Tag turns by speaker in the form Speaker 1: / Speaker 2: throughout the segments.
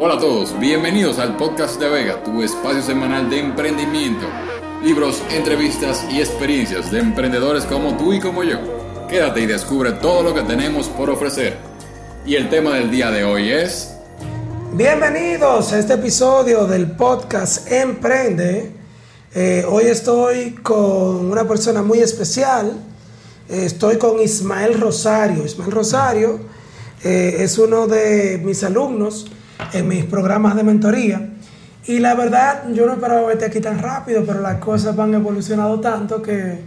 Speaker 1: Hola a todos, bienvenidos al podcast de Vega, tu espacio semanal de emprendimiento, libros, entrevistas y experiencias de emprendedores como tú y como yo. Quédate y descubre todo lo que tenemos por ofrecer. Y el tema del día de hoy es...
Speaker 2: Bienvenidos a este episodio del podcast Emprende. Eh, hoy estoy con una persona muy especial. Eh, estoy con Ismael Rosario. Ismael Rosario eh, es uno de mis alumnos en mis programas de mentoría. Y la verdad, yo no esperaba verte aquí tan rápido, pero las cosas van evolucionando tanto que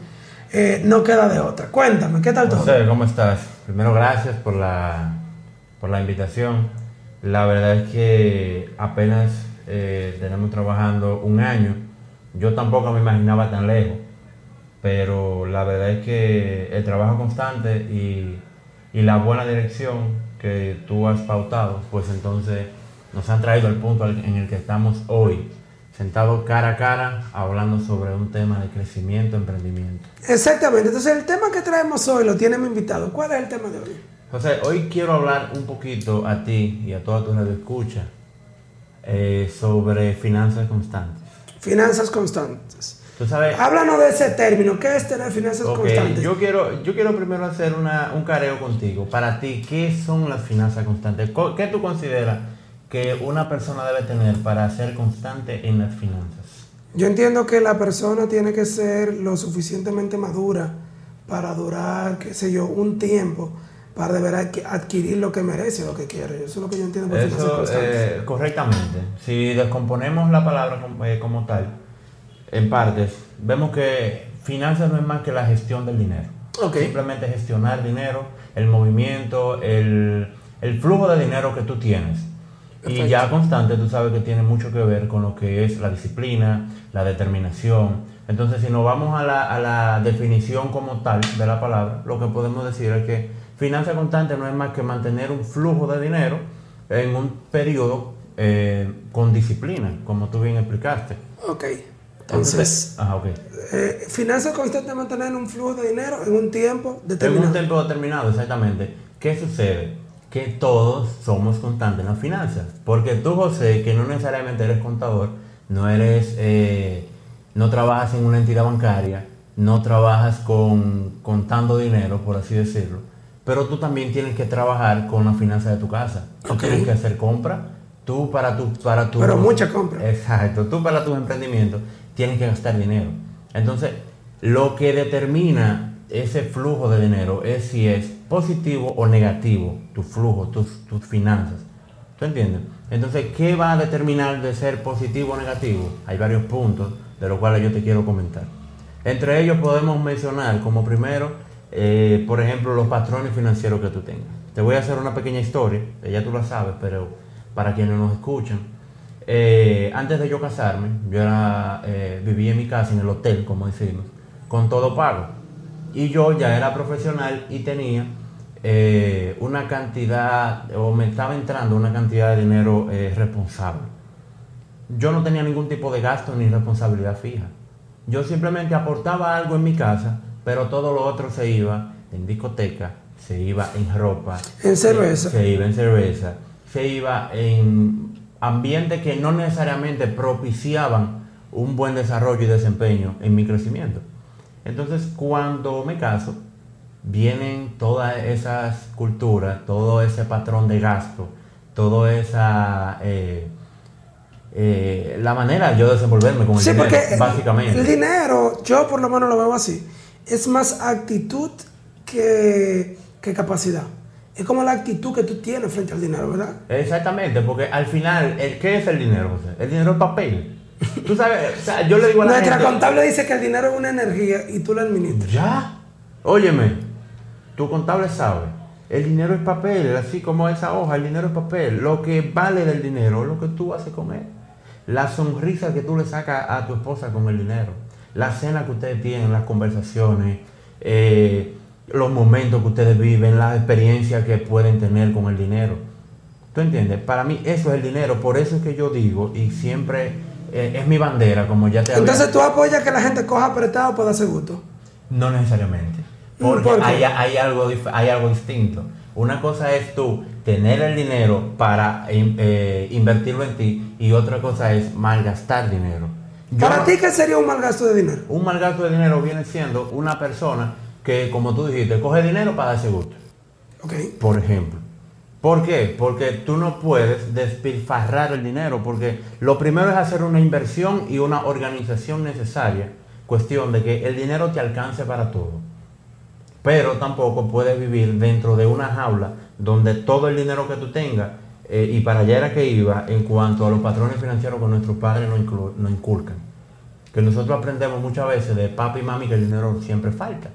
Speaker 2: eh, no queda de otra. Cuéntame, ¿qué tal todo?
Speaker 3: ¿cómo estás? Primero, gracias por la, por la invitación. La verdad es que apenas eh, tenemos trabajando un año. Yo tampoco me imaginaba tan lejos, pero la verdad es que el trabajo constante y, y la buena dirección que tú has pautado, pues entonces nos han traído al punto en el que estamos hoy, sentados cara a cara, hablando sobre un tema de crecimiento, emprendimiento.
Speaker 2: Exactamente. Entonces, el tema que traemos hoy lo tiene mi invitado. ¿Cuál es el tema de hoy?
Speaker 3: José, hoy quiero hablar un poquito a ti y a toda tu radio escucha eh, sobre finanzas constantes.
Speaker 2: Finanzas constantes.
Speaker 3: Tú sabes,
Speaker 2: Háblanos de ese término. ¿Qué es tener finanzas
Speaker 3: ok,
Speaker 2: constantes?
Speaker 3: yo quiero, yo quiero primero hacer una- un careo contigo. Para ti, ¿qué son las finanzas constantes? Co- ¿Qué tú consideras que una persona debe tener para ser constante en las finanzas?
Speaker 2: Yo entiendo que la persona tiene que ser lo suficientemente madura para durar, qué sé yo, un tiempo para deber adqu- adquirir lo que merece, lo que quiere. Eso es lo que yo entiendo por
Speaker 3: Eso, eh, correctamente. Si descomponemos la palabra como, eh, como tal, en partes, vemos que finanzas no es más que la gestión del dinero.
Speaker 2: Ok.
Speaker 3: Simplemente gestionar dinero, el movimiento, el, el flujo de dinero que tú tienes.
Speaker 2: Perfecto.
Speaker 3: Y ya constante, tú sabes que tiene mucho que ver con lo que es la disciplina, la determinación. Entonces, si nos vamos a la, a la definición como tal de la palabra, lo que podemos decir es que finanza constante no es más que mantener un flujo de dinero en un periodo eh, con disciplina, como tú bien explicaste.
Speaker 2: Ok. Entonces,
Speaker 3: Ajá, ok.
Speaker 2: eh, finanzas constantes es mantener un flujo de dinero en un tiempo
Speaker 3: En
Speaker 2: determinado.
Speaker 3: un tiempo determinado, exactamente. ¿Qué sucede? Que todos somos constantes en las finanzas. Porque tú, José, que no necesariamente eres contador, no eres, eh, no trabajas en una entidad bancaria, no trabajas con contando dinero, por así decirlo, pero tú también tienes que trabajar con la finanza de tu casa. Tú tienes que hacer compra, tú para tu, para tu
Speaker 2: Pero mucha compra.
Speaker 3: Exacto, tú para tus emprendimientos tienes que gastar dinero. Entonces, lo que determina ese flujo de dinero es si es positivo o negativo tu flujo, tus, tus finanzas. ¿Tú entiendes? Entonces, ¿qué va a determinar de ser positivo o negativo? Hay varios puntos de los cuales yo te quiero comentar. Entre ellos podemos mencionar como primero, eh, por ejemplo, los patrones financieros que tú tengas. Te voy a hacer una pequeña historia, ya tú la sabes, pero para quienes nos escuchan. Eh, antes de yo casarme, yo era, eh, vivía en mi casa, en el hotel, como decimos, con todo pago. Y yo ya era profesional y tenía eh, una cantidad, o me estaba entrando una cantidad de dinero eh, responsable. Yo no tenía ningún tipo de gasto ni responsabilidad fija. Yo simplemente aportaba algo en mi casa, pero todo lo otro se iba en discoteca, se iba en ropa,
Speaker 2: En cerveza.
Speaker 3: se iba en cerveza, se iba en ambientes que no necesariamente propiciaban un buen desarrollo y desempeño en mi crecimiento. Entonces, cuando me caso, vienen todas esas culturas, todo ese patrón de gasto, toda esa... eh, eh, la manera de yo desenvolverme con el
Speaker 2: Sí,
Speaker 3: dinero,
Speaker 2: porque
Speaker 3: básicamente.
Speaker 2: el dinero, yo por lo menos lo veo así, es más actitud que, que capacidad. Es como la actitud que tú tienes frente al dinero, ¿verdad?
Speaker 3: Exactamente, porque al final, el, ¿qué es el dinero, José? El dinero es papel. Tú sabes, o sea, yo le digo a la
Speaker 2: Nuestra
Speaker 3: gente...
Speaker 2: contable dice que el dinero es una energía y tú la administras.
Speaker 3: Ya. Óyeme, tu contable sabe. El dinero es papel, así como esa hoja, el dinero es papel. Lo que vale del dinero es lo que tú haces con él. La sonrisa que tú le sacas a tu esposa con el dinero. La cena que ustedes tienen, las conversaciones, eh, los momentos que ustedes viven, las experiencias que pueden tener con el dinero. ¿Tú entiendes? Para mí eso es el dinero. Por eso es que yo digo, y siempre eh, es mi bandera, como ya te había-
Speaker 2: Entonces tú apoyas que la gente coja apretado para darse gusto.
Speaker 3: No necesariamente. Porque hay, hay algo, hay algo distinto. Una cosa es tú tener el dinero para eh, invertirlo en ti y otra cosa es malgastar dinero. Yo
Speaker 2: Para
Speaker 3: no-
Speaker 2: ti, ¿qué sería un mal gasto de dinero?
Speaker 3: un mal gasto de dinero viene siendo una persona que, como tú dijiste, coge dinero para darse gusto,
Speaker 2: Ok.
Speaker 3: por ejemplo. ¿Por qué? Porque tú no puedes despilfarrar el dinero, porque lo primero es hacer una inversión y una organización necesaria, cuestión de que el dinero te alcance para todo. Pero tampoco puedes vivir dentro de una jaula donde todo el dinero que tú tengas, eh, y para allá era que iba en cuanto a los patrones financieros que nuestros padres nos, nos inculcan. Que nosotros aprendemos muchas veces de papi y mami que el dinero siempre falta.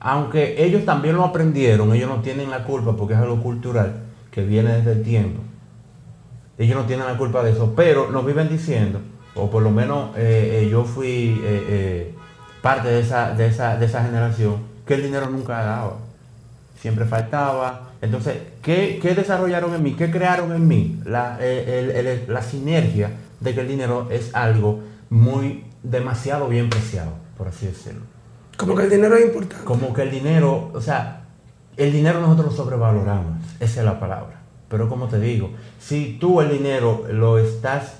Speaker 3: Aunque ellos también lo aprendieron, ellos no tienen la culpa porque es algo cultural que viene desde el tiempo. Ellos no tienen la culpa de eso, pero nos viven diciendo, o por lo menos eh, eh, yo fui parte de esa, de, esa, de esa generación, que el dinero nunca daba. Siempre faltaba. Entonces, ¿qué, qué desarrollaron en mí? ¿Qué crearon en mí? La, el- el- la sinergia de que el dinero es algo muy demasiado bien preciado, por así decirlo.
Speaker 2: Como que el dinero es importante.
Speaker 3: Como que el dinero, o sea, el dinero nosotros lo sobrevaloramos, esa es la palabra. Pero como te digo, si tú el dinero lo estás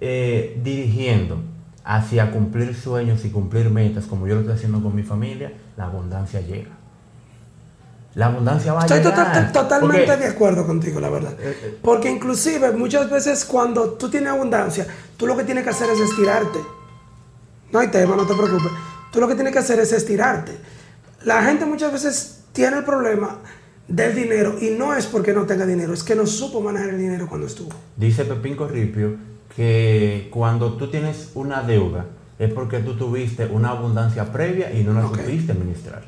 Speaker 3: eh, dirigiendo hacia cumplir sueños y cumplir metas, como yo lo estoy haciendo con mi familia, la abundancia llega. La abundancia va a
Speaker 2: Estoy
Speaker 3: llegar.
Speaker 2: total- totalmente
Speaker 3: Porque-
Speaker 2: de acuerdo contigo, la verdad.
Speaker 3: Eh, eh.
Speaker 2: Porque inclusive muchas veces cuando tú tienes abundancia, tú lo que tienes que hacer es estirarte. No hay tema, no te preocupes. Tú lo que tienes que hacer es estirarte. La gente muchas veces tiene el problema del dinero y no es porque no tenga dinero, es que no supo manejar el dinero cuando estuvo.
Speaker 3: Dice Pepín Corripio que cuando tú tienes una deuda es porque tú tuviste una abundancia previa y no la
Speaker 2: Ok.
Speaker 3: supiste administrar.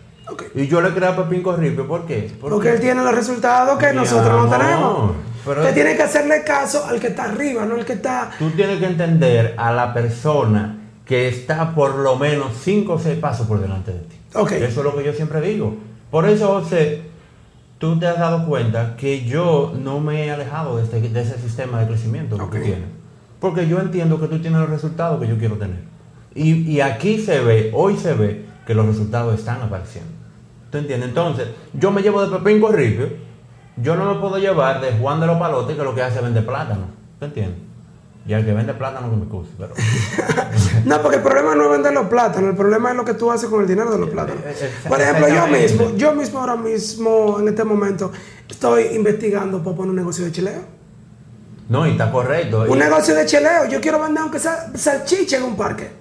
Speaker 3: Y yo le creo a Pepín Corripio, ¿por qué?
Speaker 2: Porque él tiene los resultados que
Speaker 3: Mi
Speaker 2: nosotros no tenemos.
Speaker 3: pero-
Speaker 2: Usted tiene que hacerle caso al que está arriba, no al que está...
Speaker 3: Tú tienes que entender a la persona que está por lo menos 5 o 6 pasos por delante de ti.
Speaker 2: Ok.
Speaker 3: Eso es lo que yo siempre digo. Por eso, José, tú te has dado cuenta que yo no me he alejado de, este- de ese sistema de crecimiento que tú tienes. Porque yo entiendo que tú tienes los resultados que yo quiero tener. Y, y aquí se ve, hoy se ve, que los resultados están apareciendo. ¿Tú entiendes? Entonces, yo me llevo de Pepín Corripio, yo no me puedo llevar de Juan de los Palotes, que lo que hace es vender plátano. ¿Tú entiendes? Y al que vende plátano que me excuse, pero...
Speaker 2: No, porque el problema no es vender los plátanos, el problema es lo que tú haces con el dinero de los plátanos.
Speaker 3: eh, eh,
Speaker 2: Por ejemplo, yo mismo, yo mismo ahora mismo, en este momento, estoy investigando para poner un negocio de chileo.
Speaker 3: No, y está correcto.
Speaker 2: Un
Speaker 3: Y
Speaker 2: negocio de chileo, yo quiero vender aunque sea salchicha en un parque.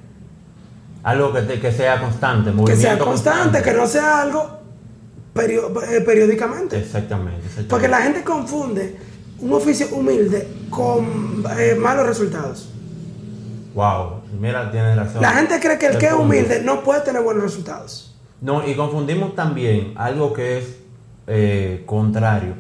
Speaker 3: Algo que, te- que sea constante,
Speaker 2: Que
Speaker 3: movimiento
Speaker 2: sea constante, que no sea algo eh, periódicamente.
Speaker 3: Exactamente, exactamente.
Speaker 2: Porque la gente confunde un oficio humilde con eh, malos resultados.
Speaker 3: Wow, mira, tienes razón.
Speaker 2: La gente cree que el que es humilde no puede tener buenos resultados.
Speaker 3: No, y confundimos también algo que es eh, contrario,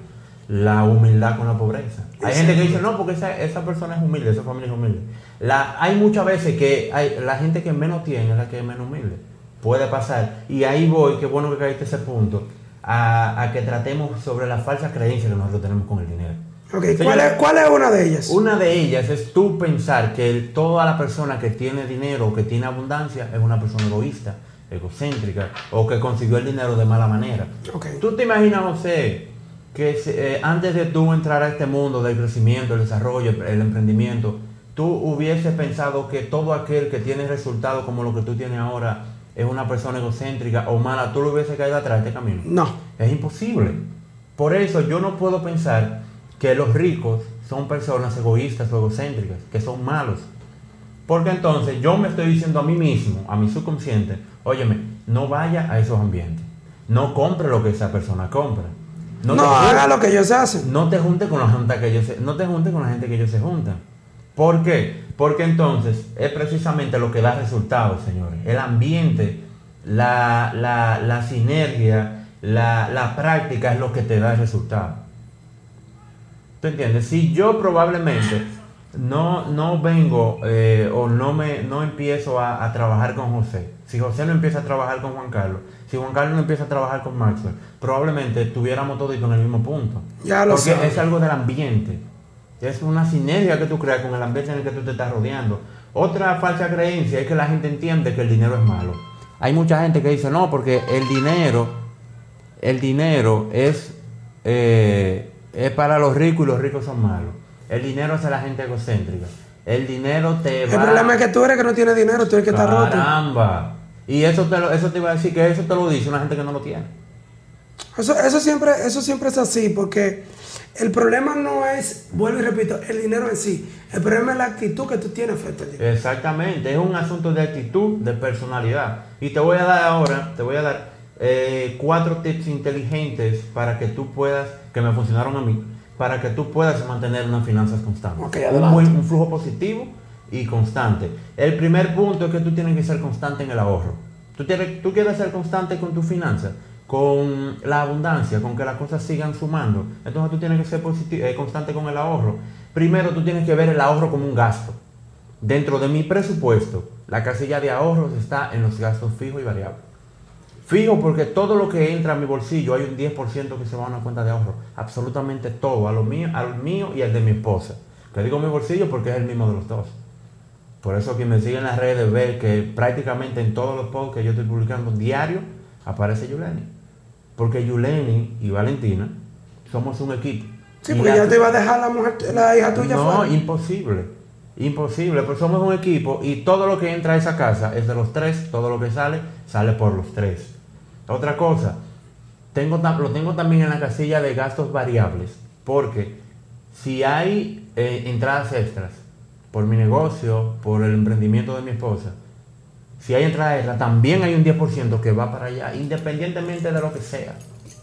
Speaker 3: la humildad con la pobreza. Hay gente que dice, no, porque esa, esa persona es humilde, esa familia es humilde. La, hay muchas veces que hay, la gente que menos tiene es la que es menos humilde. Puede pasar. Y ahí voy, qué bueno que caíste ese punto, a, a que tratemos sobre la falsa creencia que nosotros tenemos con el dinero.
Speaker 2: Ok,
Speaker 3: Señor,
Speaker 2: ¿cuál es, cuál es una de ellas?
Speaker 3: Una de ellas es tú pensar que el- toda la persona que tiene dinero o que tiene abundancia es una persona egoísta, egocéntrica o que consiguió el dinero de mala manera.
Speaker 2: Ok.
Speaker 3: Tú te imaginas, José, que eh, antes de tú entrar a este mundo del crecimiento, el desarrollo, el emprendimiento, tú hubieses pensado que todo aquel que tiene resultados como lo que tú tienes ahora es una persona egocéntrica o mala, tú lo hubieses caído atrás de este camino.
Speaker 2: No.
Speaker 3: Es imposible. Por eso yo no puedo pensar que los ricos son personas egoístas o egocéntricas, que son malos. Porque entonces yo me estoy diciendo a mí mismo, a mi subconsciente, óyeme, no vaya a esos ambientes. No compre lo que esa persona compra.
Speaker 2: No, haga lo que ellos hacen.
Speaker 3: no te junte con la gente que ellos se, no te junte con la gente que ellos se juntan. ¿Por qué? Porque entonces es precisamente lo que da resultados, señores. El ambiente, la, la, la sinergia, la, la práctica es lo que te da el resultado. ¿Tú entiendes? Si yo probablemente no, no vengo eh, o no me no empiezo a, a trabajar con José, si José no empieza a trabajar con Juan Carlos, si Juan Carlos no empieza a trabajar con Maxwell, probablemente estuviéramos todos en el mismo punto.
Speaker 2: Ya lo
Speaker 3: Porque es algo del ambiente. Es una sinergia que tú creas con el ambiente en el que tú te estás rodeando. Otra falsa creencia es que la gente entiende que el dinero es malo. Hay mucha gente que dice, no, porque el dinero, el dinero es, eh, es para los ricos y los ricos son malos. El dinero es a la gente egocéntrica. El dinero te va...
Speaker 2: El problema es que tú eres que no tienes dinero, tú eres que estás roto.
Speaker 3: Caramba. Y eso te, lo- eso te iba a decir que eso te lo dice una gente que no lo tiene.
Speaker 2: Eso, eso, siempre, eso siempre es así, porque el problema no es, vuelvo y repito, el dinero en sí. El problema es la actitud que tú tienes frente al dinero.
Speaker 3: Exactamente, es un asunto de actitud, de personalidad. Y te voy a dar ahora, te voy a dar eh, cuatro tips inteligentes para que tú puedas, que me funcionaron a mí, para que tú puedas mantener unas finanzas constantes.
Speaker 2: Ok,
Speaker 3: un, buen, un flujo positivo y constante. El primer punto es que tú tienes que ser constante en el ahorro. Tú, tienes, tú quieres ser constante con tus finanzas, con la abundancia, con que las cosas sigan sumando. Entonces tú tienes que ser positi- eh, constante con el ahorro. Primero tú tienes que ver el ahorro como un gasto. Dentro de mi presupuesto, la casilla de ahorros está en los gastos fijos y variables. Fijo porque todo lo que entra a mi bolsillo hay un 10% que se va a una cuenta de ahorro. Absolutamente todo, a lo mío, al mío y al de mi esposa. Que digo mi bolsillo porque es el mismo de los dos. Por eso quien me sigue en las redes ve que prácticamente en todos los posts que yo estoy publicando diario aparece Yuleni. Porque Yuleni y Valentina somos un equipo.
Speaker 2: Sí, porque ya te iba a dejar la mujer, la hija tuya
Speaker 3: no,
Speaker 2: fuera.
Speaker 3: imposible. Imposible, pues somos un equipo y todo lo que entra a esa casa es de los tres, todo lo que sale, sale por los tres. Otra cosa, tengo, lo tengo también en la casilla de gastos variables, porque si hay eh, entradas extras por mi negocio, por el emprendimiento de mi esposa, si hay entradas extras, también hay un 10% que va para allá, independientemente de lo que sea.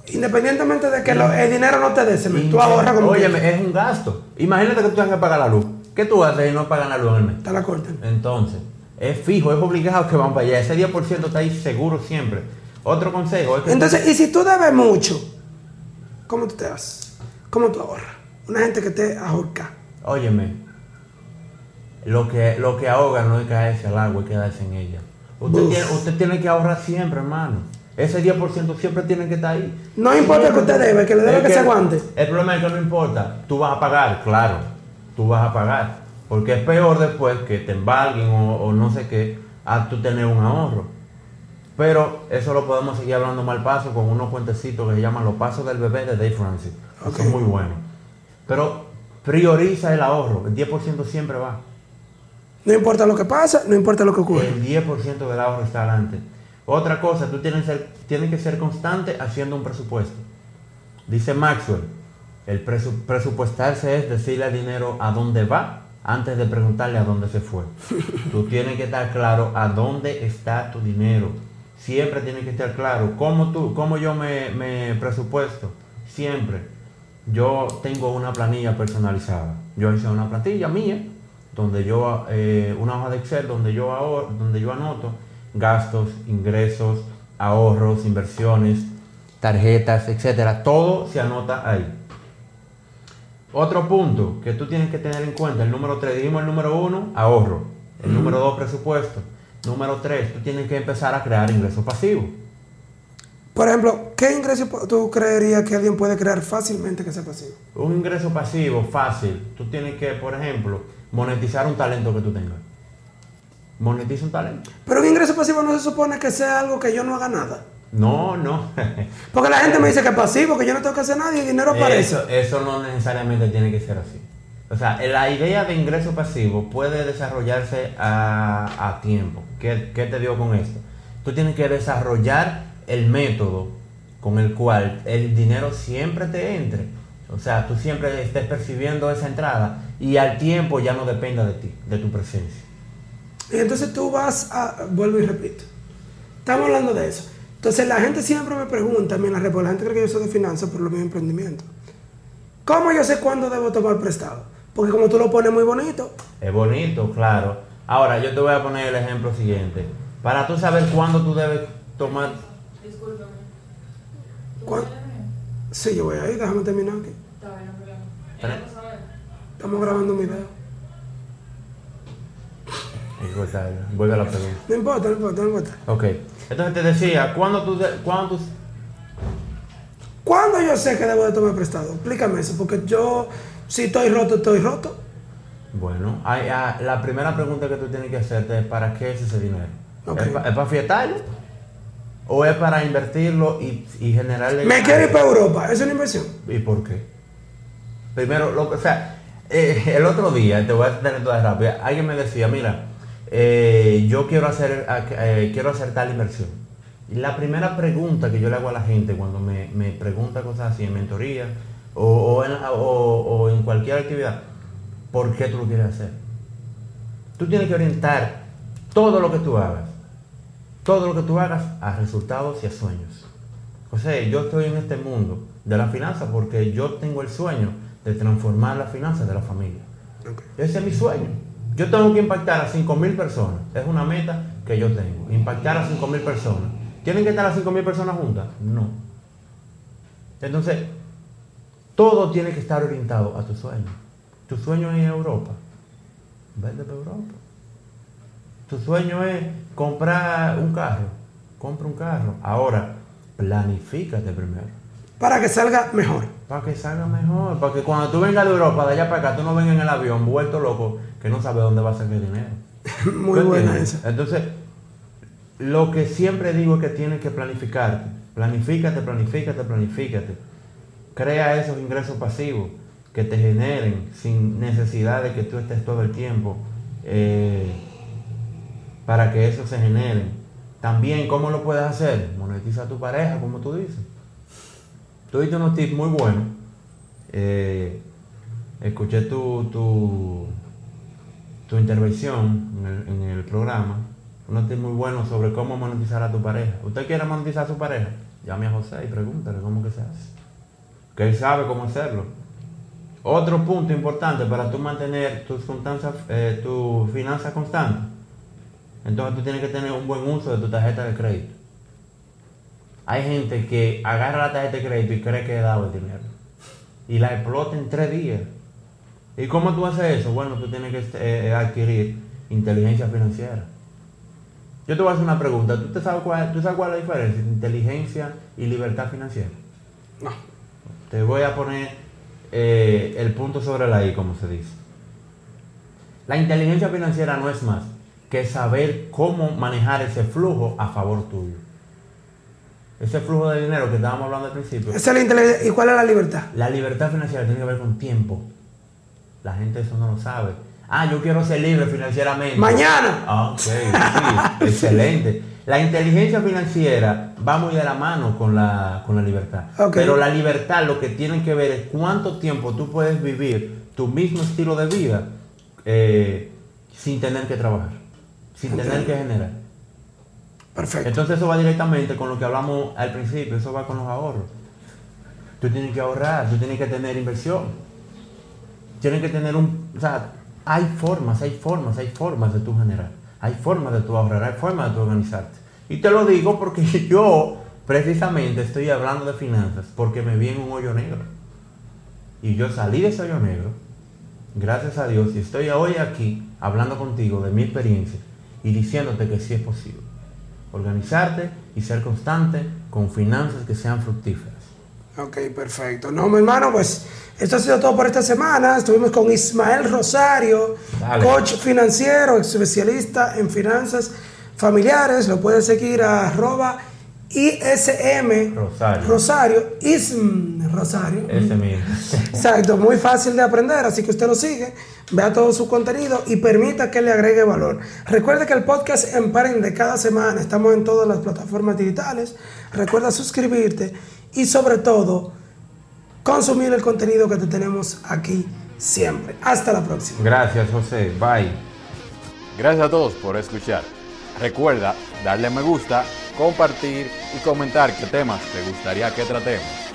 Speaker 2: Independientemente de que lo- el dinero no te dé, se me- tú ahorras como
Speaker 3: Oye, es un gasto. Imagínate que tú tengas que pagar la luz. ¿Qué tú haces y no pagas la luz en el mes?
Speaker 2: Te la cortan.
Speaker 3: Entonces, es fijo, es obligado que van para allá. Ese 10% está ahí seguro siempre. Otro consejo es que...
Speaker 2: Entonces, y si tú debes mucho, ¿cómo tú te haces? ¿Cómo tú ahorras? Una gente que te ahorca.
Speaker 3: Óyeme, lo que, lo que ahoga no es caerse al agua, es quedarse en ella. Usted
Speaker 2: Uf.
Speaker 3: tiene, usted tiene que ahorrar siempre, hermano. Ese 10% siempre tiene que estar ahí.
Speaker 2: No importa que usted debe, que le debe
Speaker 3: Es
Speaker 2: que se aguante.
Speaker 3: El problema es que no importa. Tú vas a pagar, claro. Tú vas a pagar. Porque es peor después que te embarguen o, o no sé qué, a tú tener un ahorro. Pero eso lo podemos seguir hablando mal paso con unos cuentecitos que se llaman Los Pasos del Bebé de Dave Francis. que
Speaker 2: Ok.
Speaker 3: Son muy buenos. Pero prioriza el ahorro. El 10% siempre va.
Speaker 2: No importa lo que pasa, no importa lo que ocurre.
Speaker 3: El 10% del ahorro está adelante. Otra cosa, tú tienes, ser- tienes que ser constante haciendo un presupuesto. Dice Maxwell, el presu- presupuestarse es decirle al dinero a dónde va antes de preguntarle a dónde se fue. tú tienes que estar claro a dónde está tu dinero. Siempre tienes que estar claro. ¿Cómo, tú, cómo yo me, me presupuesto? Siempre. Yo tengo una planilla personalizada. Yo hice una plantilla mía, donde yo, eh, una hoja de Excel donde yo, ahor- donde yo anoto gastos, ingresos, ahorros, inversiones, tarjetas, etcétera. Todo se anota ahí. Otro punto que tú tienes que tener en cuenta, el número 3, dijimos el número 1, ahorro. El número 2, presupuesto. Número 3, tú tienes que empezar a crear ingresos pasivos.
Speaker 2: Por ejemplo, ¿qué ingreso tú creerías que alguien puede crear fácilmente que sea pasivo?
Speaker 3: Un ingreso pasivo fácil, tú tienes que, por ejemplo, monetizar un talento que tú tengas. Monetiza un talento.
Speaker 2: Pero un ingreso pasivo no se supone que sea algo que yo no haga nada.
Speaker 3: No, no.
Speaker 2: Porque la gente me dice que es pasivo, que yo no tengo que hacer nada y el dinero aparece.
Speaker 3: Eso, eso no necesariamente tiene que ser así. O sea, la idea de ingreso pasivo puede desarrollarse a, a tiempo. ¿Qué, qué te digo con esto? Tú tienes que desarrollar el método con el cual el dinero siempre te entre. O sea, tú siempre estés percibiendo esa entrada y al tiempo ya no dependa de ti, de tu presencia.
Speaker 2: Y entonces tú vas a, vuelvo y repito, estamos hablando de eso. Entonces la gente siempre me pregunta, a mí en la gente cree que yo soy de finanzas por lo mío emprendimiento. ¿Cómo yo sé cuándo debo tomar prestado? Porque como tú lo pones muy bonito,
Speaker 3: Es bonito, claro. Ahora, yo te voy a poner el ejemplo siguiente. Para tú saber cuándo tú debes tomar...
Speaker 4: Discúlpame. ¿Tú
Speaker 2: ¿Cuál?
Speaker 4: sabes mío?
Speaker 2: sí, yo voy ahí, déjame terminar aquí. Estamos grabando un video.
Speaker 3: Vuelve a la pregunta.
Speaker 2: No importa, no importa, no importa.
Speaker 3: Ok. Entonces te decía, ¿cuándo tú... de- cuándo tú
Speaker 2: ¿Cuándo yo sé que debo de tomar prestado? Explícame eso, porque yo, si estoy roto, estoy roto.
Speaker 3: Bueno, hay- ah, la primera pregunta que tú tienes que hacerte es ¿para qué es ese dinero? ¿Es, para fiestarlo? ¿O es para invertirlo y, y generarle...
Speaker 2: Me quiero ir para Europa, ¿es una inversión?
Speaker 3: ¿Y por qué? Primero, o sea, eh, el otro día, te voy a tener toda rápida, alguien me decía, mira, eh, yo quiero hacer, eh, quiero hacer tal inversión. Y la primera pregunta que yo le hago a la gente cuando me, me pregunta cosas así en mentoría o, o en, o en cualquier actividad, ¿por qué tú lo quieres hacer? Tú tienes que orientar todo lo que tú hagas, todo lo que tú hagas a resultados y a sueños. O sea, yo estoy en este mundo de la finanza porque yo tengo el sueño de transformar las finanzas de la familia. Ese es mi sueño. Yo tengo que impactar a 5.000 personas. Es una meta que yo tengo. Impactar a 5.000 personas. ¿Tienen que estar las 5.000 personas juntas? No. Entonces, todo tiene que estar orientado a tu sueño. Tu sueño es Europa. Vete para Europa. Tu sueño es comprar un carro. Compra un carro. Ahora, planifícate primero.
Speaker 2: Para que salga mejor.
Speaker 3: Para que salga mejor. Para que cuando tú vengas de Europa, de allá para acá, tú no vengas en el avión vuelto loco que no sabe dónde va a sacar dinero.
Speaker 2: Muy
Speaker 3: ¿Tú
Speaker 2: buena esa.
Speaker 3: Entonces, lo que siempre digo es que tienes que planificarte. Planifícate, planifícate, planifícate. Crea esos ingresos pasivos que te generen sin necesidad de que tú estés todo el tiempo eh, para que eso se genere. También, ¿cómo lo puedes hacer? Monetiza a tu pareja, como tú dices. Tú diste unos tips muy buenos. Eh, escuché tu, tu, tu intervención en el, programa. Unos tips muy buenos sobre cómo monetizar a tu pareja. ¿Usted quiere monetizar a su pareja? Llame a José y pregúntale cómo que se hace. Que él sabe cómo hacerlo. Otro punto importante para tú mantener tus eh, tu finanzas constantes. Entonces tú tienes que tener un buen uso de tu tarjeta de crédito. Hay gente que agarra la tarjeta de crédito y cree que he dado el dinero. Y la explota en tres días. ¿Y cómo tú haces eso? Bueno, tú tienes que eh, adquirir inteligencia financiera. Yo te voy a hacer una pregunta. ¿Tú, te sabes cuál, ¿Tú sabes cuál es la diferencia entre inteligencia y libertad financiera?
Speaker 2: No.
Speaker 3: Te voy a poner eh, el punto sobre la I, como se dice. La inteligencia financiera no es más que saber cómo manejar ese flujo a favor tuyo. Ese flujo de dinero que estábamos hablando al principio.
Speaker 2: Esa es la inteligencia. ¿Y cuál es la libertad?
Speaker 3: La libertad financiera tiene que ver con tiempo. La gente eso no lo sabe. Ah, yo quiero ser libre financieramente.
Speaker 2: Mañana.
Speaker 3: Ah, ok, sí, excelente. La inteligencia financiera va muy de la mano con la, con la libertad.
Speaker 2: Ok.
Speaker 3: Pero la libertad lo que tiene que ver es cuánto tiempo tú puedes vivir tu mismo estilo de vida eh, sin tener que trabajar, sin tener que generar.
Speaker 2: Perfecto.
Speaker 3: Entonces eso va directamente con lo que hablamos al principio, eso va con los ahorros. Tú tienes que ahorrar, tú tienes que tener inversión. Tienes que tener un... O sea, hay formas, hay formas, hay formas de tú generar. Hay formas de tú ahorrar, hay formas de tú organizarte. Y te lo digo porque yo precisamente estoy hablando de finanzas porque me vi en un hoyo negro. Y yo salí de ese hoyo negro, gracias a Dios, y estoy hoy aquí hablando contigo de mi experiencia y diciéndote que sí es posible organizarte y ser constante con finanzas que sean fructíferas.
Speaker 2: Ok, perfecto. No, mi hermano, pues esto ha sido todo por esta semana. Estuvimos con Ismael Rosario,
Speaker 3: Dale.
Speaker 2: coach financiero, especialista en finanzas familiares. Lo puedes seguir a arroba ISM
Speaker 3: Rosario.
Speaker 2: Rosario, ISM Rosario.
Speaker 3: Ese mismo.
Speaker 2: Exacto, muy fácil de aprender, así que usted lo sigue, vea todo su contenido y permita que le agregue valor. Recuerde que el podcast Emprende cada semana, estamos en todas las plataformas digitales. Recuerda suscribirte y sobre todo consumir el contenido que te tenemos aquí siempre. Hasta la próxima.
Speaker 3: Gracias, José. Bye.
Speaker 1: Gracias a todos por escuchar. Recuerda darle me gusta, compartir y comentar qué temas te gustaría que tratemos.